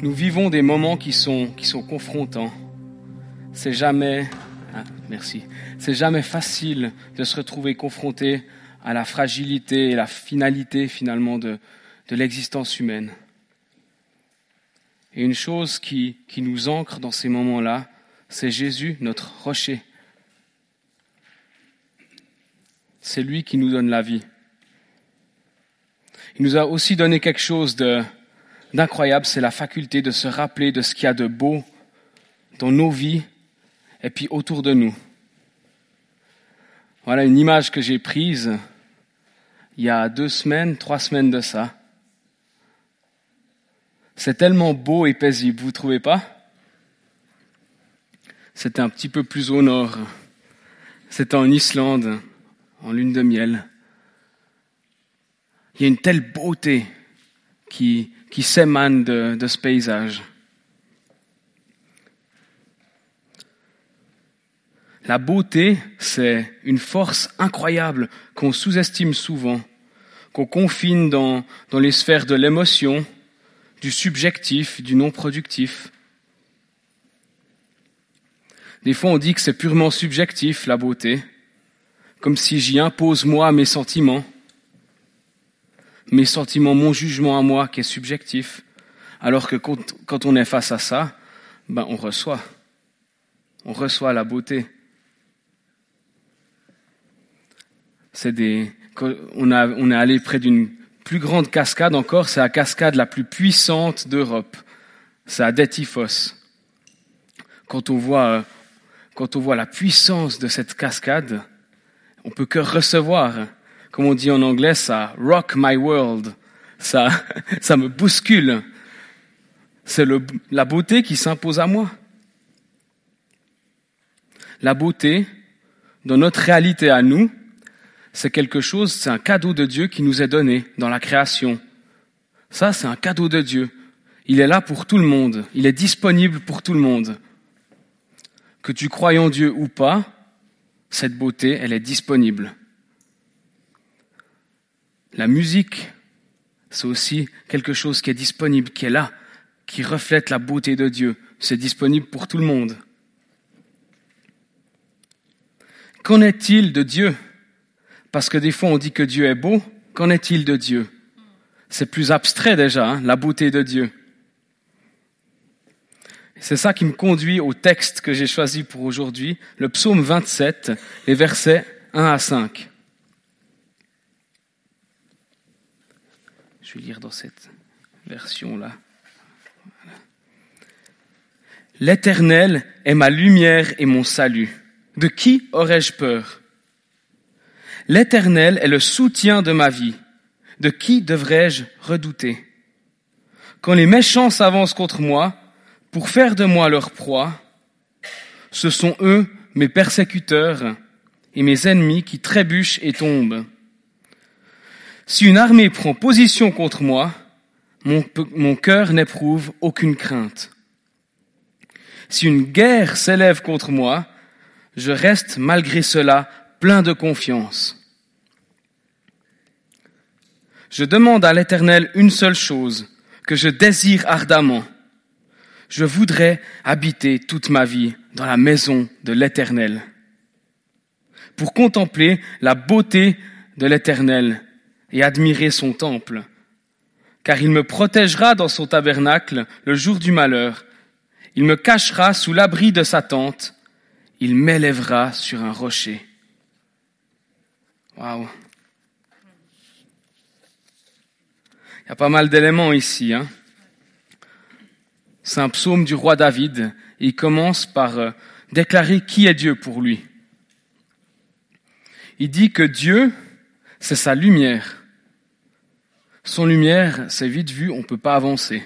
nous vivons des moments qui sont, qui sont confrontants. C'est jamais, ah, merci, c'est jamais facile de se retrouver confronté à la fragilité et la finalité finalement de, de l'existence humaine. Et une chose qui, qui nous ancre dans ces moments-là, c'est Jésus, notre rocher. C'est lui qui nous donne la vie. Il nous a aussi donné quelque chose d'incroyable, c'est la faculté de se rappeler de ce qu'il y a de beau dans nos vies et puis autour de nous. Voilà une image que j'ai prise il y a deux semaines, trois semaines de ça. C'est tellement beau et paisible, vous trouvez pas? C'était un petit peu plus au nord. C'était en Islande, en lune de miel. Il y a une telle beauté qui, qui s'émane de, de ce paysage. La beauté, c'est une force incroyable qu'on sous-estime souvent, qu'on confine dans, dans les sphères de l'émotion, du subjectif, du non productif. Des fois, on dit que c'est purement subjectif, la beauté, comme si j'y impose moi mes sentiments, mes sentiments, mon jugement à moi qui est subjectif, alors que quand, on est face à ça, ben on reçoit, on reçoit la beauté. C'est des, on, a, on est allé près d'une plus grande cascade encore, c'est la cascade la plus puissante d'Europe. C'est à Detifos. Quand on voit, quand on voit la puissance de cette cascade, on peut que recevoir. Comme on dit en anglais, ça rock my world. Ça, ça me bouscule. C'est la beauté qui s'impose à moi. La beauté, dans notre réalité à nous, c'est quelque chose, c'est un cadeau de Dieu qui nous est donné dans la création. Ça, c'est un cadeau de Dieu. Il est là pour tout le monde. Il est disponible pour tout le monde. Que tu croyes en Dieu ou pas, cette beauté, elle est disponible. La musique, c'est aussi quelque chose qui est disponible, qui est là, qui reflète la beauté de Dieu. C'est disponible pour tout le monde. Qu'en est-il de Dieu? Parce que des fois on dit que Dieu est beau. Qu'en est-il de Dieu? C'est plus abstrait déjà, hein, la beauté de Dieu. C'est ça qui me conduit au texte que j'ai choisi pour aujourd'hui, le psaume 27, les versets 1 à 5. Je vais lire dans cette version-là. L'Éternel est ma lumière et mon salut. De qui aurais-je peur? L'Éternel est le soutien de ma vie. De qui devrais-je redouter? Quand les méchants s'avancent contre moi pour faire de moi leur proie, ce sont eux, mes persécuteurs, et mes ennemis qui trébuchent et tombent. Si une armée prend position contre moi, mon, cœur n'éprouve aucune crainte. Si une guerre s'élève contre moi, je reste malgré cela plein de confiance. Je demande à l'Éternel une seule chose que je désire ardemment. Je voudrais habiter toute ma vie dans la maison de l'Éternel pour contempler la beauté de l'Éternel et admirer son temple, car il me protégera dans son tabernacle le jour du malheur, il me cachera sous l'abri de sa tente, il m'élèvera sur un rocher. Waouh. Il y a pas mal d'éléments ici. Hein. C'est un psaume du roi David. Il commence par euh, déclarer qui est Dieu pour lui. Il dit que Dieu, c'est sa lumière. Son lumière, c'est vite vu, on ne peut pas avancer.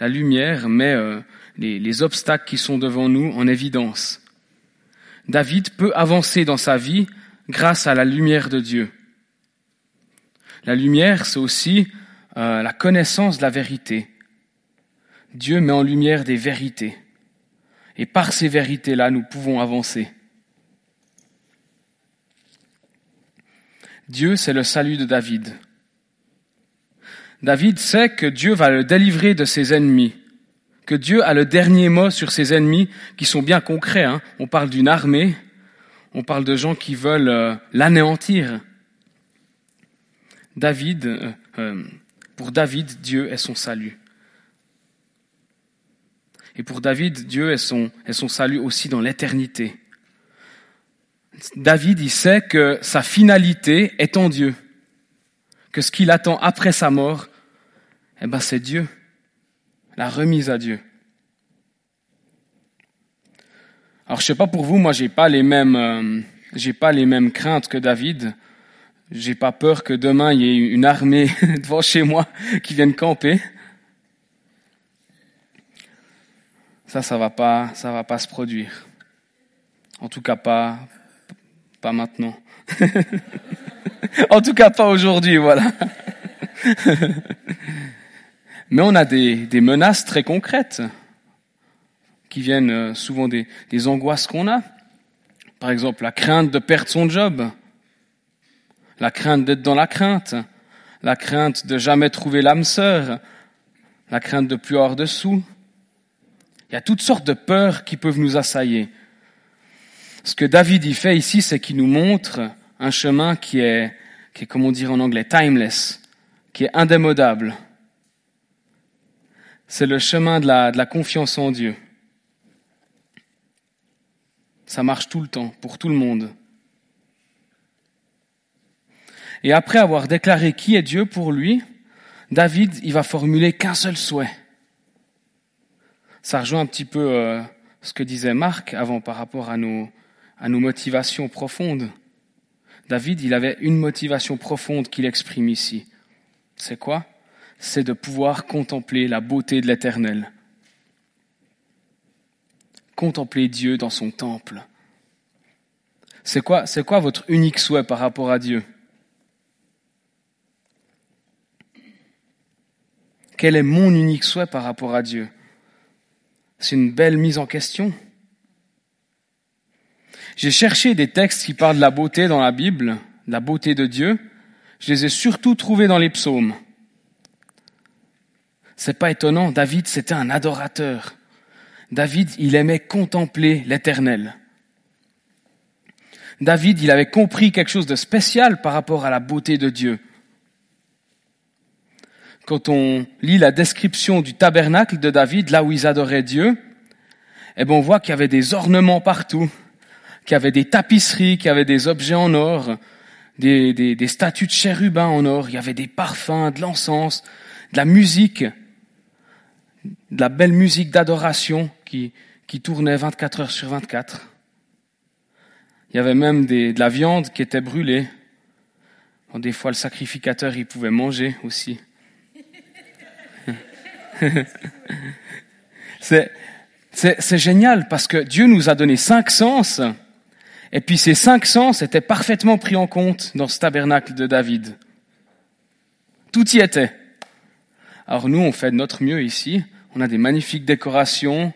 La lumière met euh, les, les obstacles qui sont devant nous en évidence. David peut avancer dans sa vie grâce à la lumière de Dieu. La lumière, c'est aussi euh, la connaissance de la vérité. Dieu met en lumière des vérités. Et par ces vérités-là, nous pouvons avancer. Dieu, c'est le salut de David. David sait que Dieu va le délivrer de ses ennemis, que Dieu a le dernier mot sur ses ennemis qui sont bien concrets. Hein. On parle d'une armée, on parle de gens qui veulent euh, l'anéantir. David, euh, euh, pour David, Dieu est son salut. Et pour David, Dieu est son, est son salut aussi dans l'éternité. David, il sait que sa finalité est en Dieu, que ce qu'il attend après sa mort, eh ben c'est Dieu, la remise à Dieu. Alors je sais pas pour vous, moi j'ai pas les mêmes, euh, j'ai pas les mêmes craintes que David. J'ai pas peur que demain il y ait une armée devant chez moi qui vienne camper. Ça, ça va pas, ça va pas se produire. En tout cas pas, pas maintenant. en tout cas pas aujourd'hui, voilà. Mais on a des, menaces très concrètes qui viennent euh, souvent des, des angoisses qu'on a. Par exemple, la crainte de perdre son job, la crainte d'être dans la crainte, la crainte de jamais trouver l'âme sœur, la crainte de plus avoir de sous. Il y a toutes sortes de peurs qui peuvent nous assailler. Ce que David y fait ici, c'est qu'il nous montre un chemin qui est, qui est, comme on dit en anglais, timeless, qui est indémodable. C'est le chemin de la, de la confiance en Dieu. Ça marche tout le temps, pour tout le monde. Et après avoir déclaré qui est Dieu pour lui, David, il va formuler qu'un seul souhait. Ça rejoint un petit peu euh, ce que disait Marc avant par rapport à nos, à nos motivations profondes. David, il avait une motivation profonde qu'il exprime ici. C'est quoi? C'est de pouvoir contempler la beauté de l'Éternel. Contempler Dieu dans son temple. C'est quoi, c'est quoi votre unique souhait par rapport à Dieu? Quel est mon unique souhait par rapport à Dieu? C'est une belle mise en question. J'ai cherché des textes qui parlent de la beauté dans la Bible, de la beauté de Dieu. Je les ai surtout trouvés dans les psaumes. C'est pas étonnant, David c'était un adorateur. David, il aimait contempler l'éternel. David, il avait compris quelque chose de spécial par rapport à la beauté de Dieu. Quand on lit la description du tabernacle de David, là où ils adoraient Dieu, eh ben on voit qu'il y avait des ornements partout qui avait des tapisseries, qui avait des objets en or, des, des, statues de chérubins en or, il y avait des parfums, de l'encens, de la musique, de la belle musique d'adoration qui, qui tournait 24 heures sur 24. Il y avait même de la viande qui était brûlée. Bon, des fois, le sacrificateur, il pouvait manger aussi. c'est, c'est génial parce que Dieu nous a donné cinq sens et puis ces cinq sens étaient parfaitement pris en compte dans ce tabernacle de David. Tout y était. Alors nous, on fait de notre mieux ici. On a des magnifiques décorations,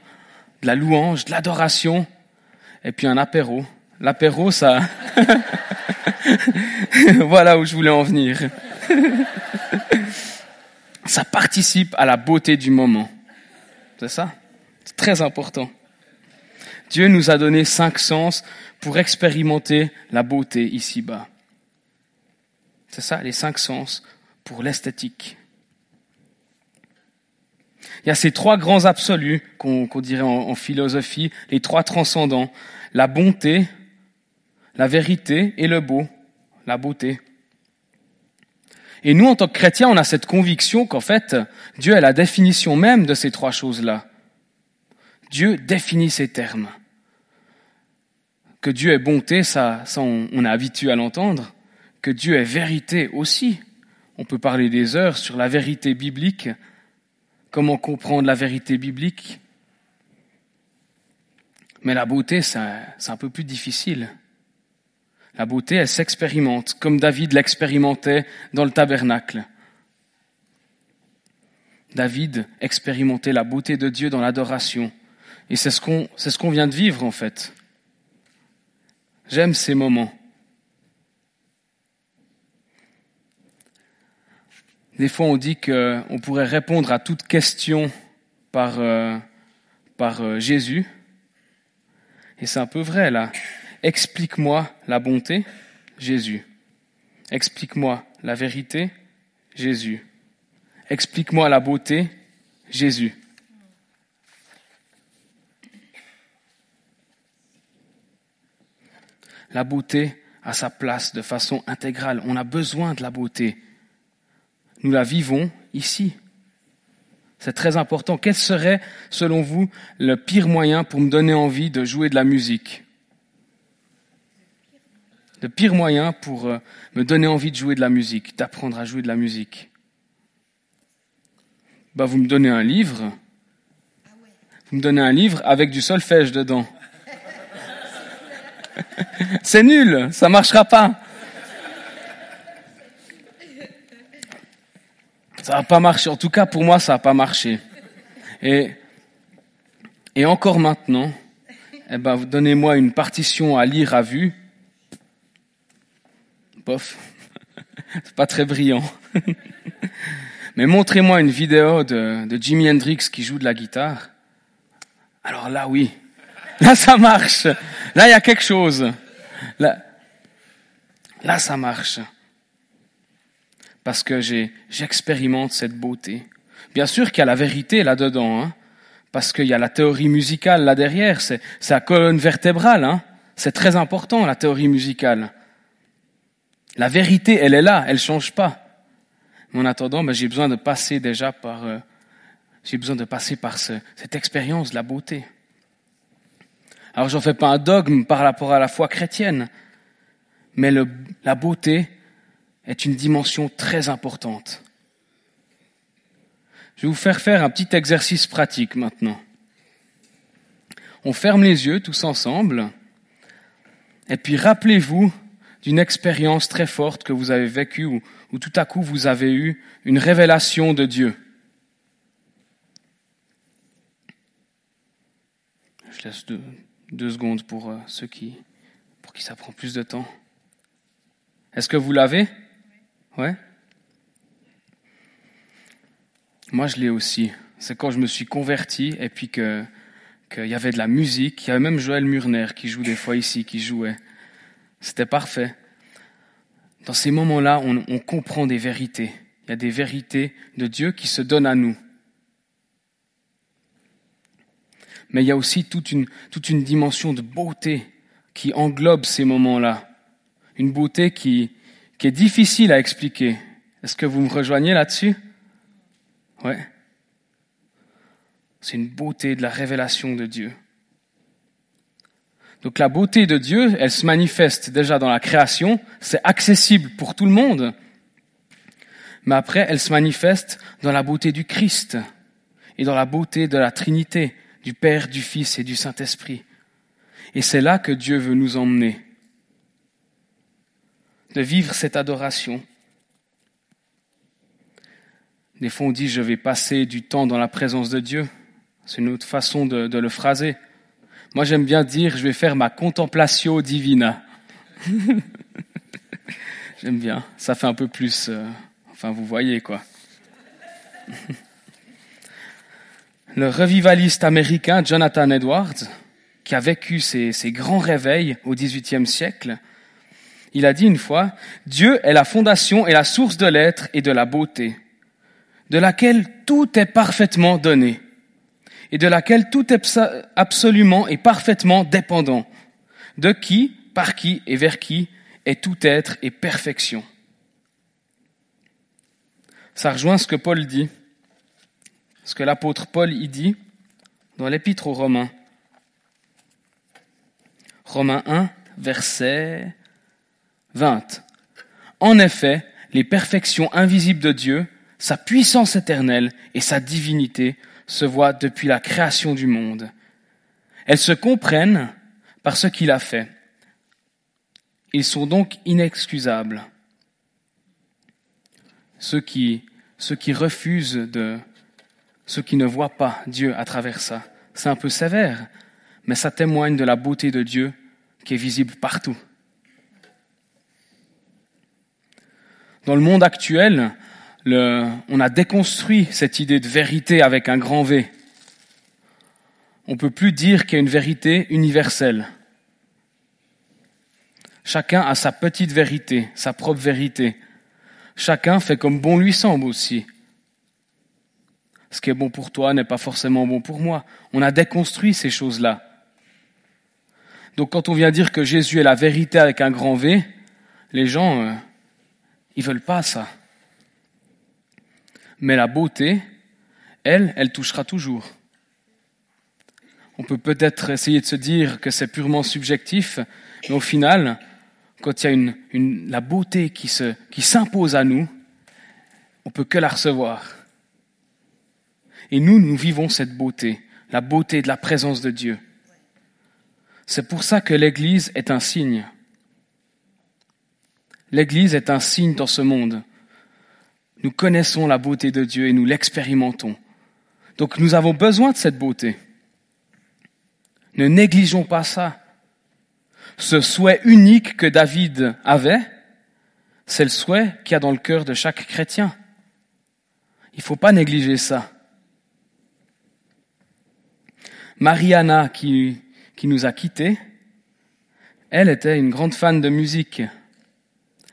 de la louange, de l'adoration, et puis un apéro. L'apéro, ça... voilà où je voulais en venir. ça participe à la beauté du moment. C'est ça? C'est très important. Dieu nous a donné cinq sens pour expérimenter la beauté ici-bas. C'est ça, les cinq sens pour l'esthétique. Il y a ces trois grands absolus qu'on dirait en, philosophie, les trois transcendants, la bonté, la vérité et le beau, la beauté. Et nous, en tant que chrétiens, on a cette conviction qu'en fait, Dieu est la définition même de ces trois choses-là. Dieu définit ces termes que Dieu est bonté, ça, on, est habitué à l'entendre, que Dieu est vérité aussi. On peut parler des heures sur la vérité biblique, comment comprendre la vérité biblique? Mais la beauté, c'est un peu plus difficile. La beauté, elle s'expérimente, comme David l'expérimentait dans le tabernacle. David expérimentait la beauté de Dieu dans l'adoration. Et c'est ce qu'on vient de vivre en fait. J'aime ces moments. Des fois, on dit qu'on pourrait répondre à toute question par, euh, par euh, Jésus. Et c'est un peu vrai, là. Explique-moi la bonté, Jésus. Explique-moi la vérité, Jésus. Explique-moi la beauté, Jésus. La beauté a sa place de façon intégrale. On a besoin de la beauté. Nous la vivons ici. C'est très important. Quel serait, selon vous, le pire moyen pour me donner envie de jouer de la musique? Le pire moyen pour euh, me donner envie de jouer de la musique, d'apprendre à jouer de la musique? Bah, Vous me donnez un livre. Vous me donnez un livre avec du solfège dedans. C'est nul, ça marchera pas. Ça n'a pas marché. En tout cas, pour moi, ça n'a pas marché. Et, et encore maintenant, eh ben, donnez-moi une partition à lire à vue. Bof. C'est pas très brillant. Mais montrez-moi une vidéo de, de Jimi Hendrix qui joue de la guitare. Alors là, oui. Là, ça marche. Là, il y a quelque chose. Là, là ça marche parce que j'expérimente cette beauté. Bien sûr qu'il y a la vérité là-dedans, hein, parce qu'il y a la théorie musicale là derrière, c'est la colonne vertébrale, hein, c'est très important la théorie musicale. La vérité, elle est là, elle change pas. Mais en attendant, ben, j'ai besoin de passer déjà par, euh, j'ai besoin de passer par cette expérience de la beauté. Alors j'en fais pas un dogme par rapport à la foi chrétienne, mais la beauté, est une dimension très importante. Je vais vous faire faire un petit exercice pratique maintenant. On ferme les yeux tous ensemble, et puis rappelez-vous d'une expérience très forte que vous avez vécue, où, tout à coup vous avez eu une révélation de Dieu. Je laisse deux, secondes pour euh, ceux qui, pour qui ça prend plus de temps. Est-ce que vous l'avez? Ouais Moi, je l'ai aussi. C'est quand je me suis converti et puis que qu'il y avait de la musique. Il y avait même Joël Murner qui joue des fois ici, qui jouait. C'était parfait. Dans ces moments-là, on comprend des vérités. Il y a des vérités de Dieu qui se donnent à nous. Mais il y a aussi toute une, toute une dimension de beauté qui englobe ces moments-là. Une beauté qui, qui est difficile à expliquer. Est-ce que vous me rejoignez là-dessus? Ouais. C'est une beauté de la révélation de Dieu. Donc la beauté de Dieu, elle se manifeste déjà dans la création, c'est accessible pour tout le monde. Mais après, elle se manifeste dans la beauté du Christ et dans la beauté de la Trinité, du Père, du Fils et du Saint-Esprit. Et c'est là que Dieu veut nous emmener de vivre cette adoration. Des fois, on dit je vais passer du temps dans la présence de Dieu. C'est une autre façon de, le phraser. Moi, j'aime bien dire je vais faire ma contemplation divina. j'aime bien. Ça fait un peu plus. Euh, enfin, vous voyez quoi. le revivaliste américain Jonathan Edwards, qui a vécu ses, grands réveils au XVIIIe siècle, il a dit une fois, Dieu est la fondation et la source de l'être et de la beauté, de laquelle tout est parfaitement donné, et de laquelle tout est absolument et parfaitement dépendant, de qui, par qui et vers qui est tout être et perfection. Ça rejoint ce que Paul dit, ce que l'apôtre Paul y dit dans l'épître aux Romains. Romains 1, verset 20. En effet, les perfections invisibles de Dieu, sa puissance éternelle et sa divinité se voient depuis la création du monde. Elles se comprennent par ce qu'il a fait. Ils sont donc inexcusables. Ceux qui, ceux qui refusent de, ceux qui ne voient pas Dieu à travers ça, c'est un peu sévère, mais ça témoigne de la beauté de Dieu qui est visible partout. Dans le monde actuel, on a déconstruit cette idée de vérité avec un grand V. On peut plus dire qu'il y a une vérité universelle. Chacun a sa petite vérité, sa propre vérité. Chacun fait comme bon lui semble aussi. Ce qui est bon pour toi n'est pas forcément bon pour moi. On a déconstruit ces choses-là. Donc quand on vient dire que Jésus est la vérité avec un grand V, les gens, euh, ils veulent pas ça. Mais la beauté, elle, elle touchera toujours. On peut peut-être essayer de se dire que c'est purement subjectif, mais au final, quand il y a la beauté qui s'impose à nous, on peut que la recevoir. Et nous, nous vivons cette beauté, la beauté de la présence de Dieu. C'est pour ça que l'Église est un signe. L'Église est un signe dans ce monde. Nous connaissons la beauté de Dieu et nous l'expérimentons. Donc nous avons besoin de cette beauté. Ne négligeons pas ça. Ce souhait unique que David avait, c'est le souhait qu'il y a dans le cœur de chaque chrétien. Il ne faut pas négliger ça. Mariana, qui, qui nous a quittés, elle était une grande fan de musique.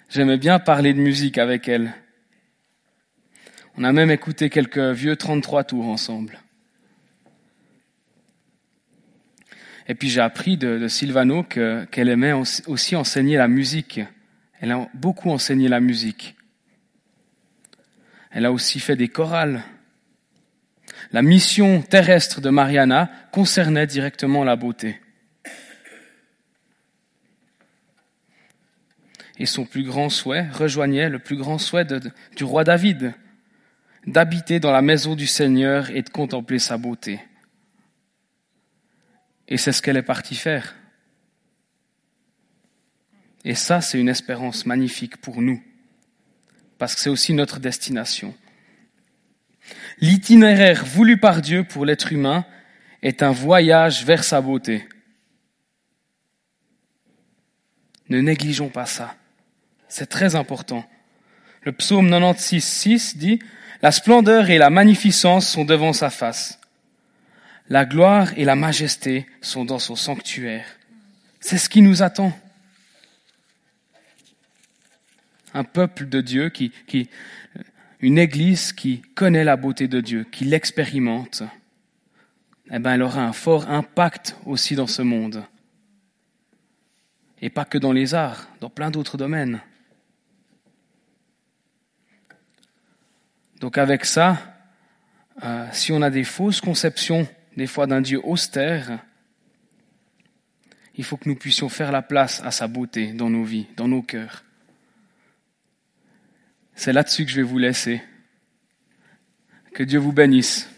J'aimais bien parler de musique avec elle. On a même écouté quelques vieux 33 tours ensemble. Et puis j'ai appris de, de Silvano qu'elle aimait aussi enseigner la musique. Elle a beaucoup enseigné la musique. Elle a aussi fait des chorales. La mission terrestre de Mariana concernait directement la beauté. Et son plus grand souhait rejoignait le plus grand souhait du roi David, d'habiter dans la maison du Seigneur et de contempler sa beauté. Et c'est ce qu'elle est partie faire. Et ça, c'est une espérance magnifique pour nous, parce que c'est aussi notre destination. L'itinéraire voulu par Dieu pour l'être humain est un voyage vers sa beauté. Ne négligeons pas ça. C'est très important. Le psaume 96, 6 dit la splendeur et la magnificence sont devant sa face. La gloire et la majesté sont dans son sanctuaire. C'est ce qui nous attend. Un peuple de Dieu qui, qui, une église qui connaît la beauté de Dieu, qui l'expérimente, eh ben, elle aura un fort impact aussi dans ce monde. Et pas que dans les arts, dans plein d'autres domaines. Donc avec ça, euh, si on a des fausses conceptions, des fois d'un Dieu austère, il faut que nous puissions faire la place à sa beauté dans nos vies, dans nos cœurs. C'est là-dessus que je vais vous laisser. Que Dieu vous bénisse.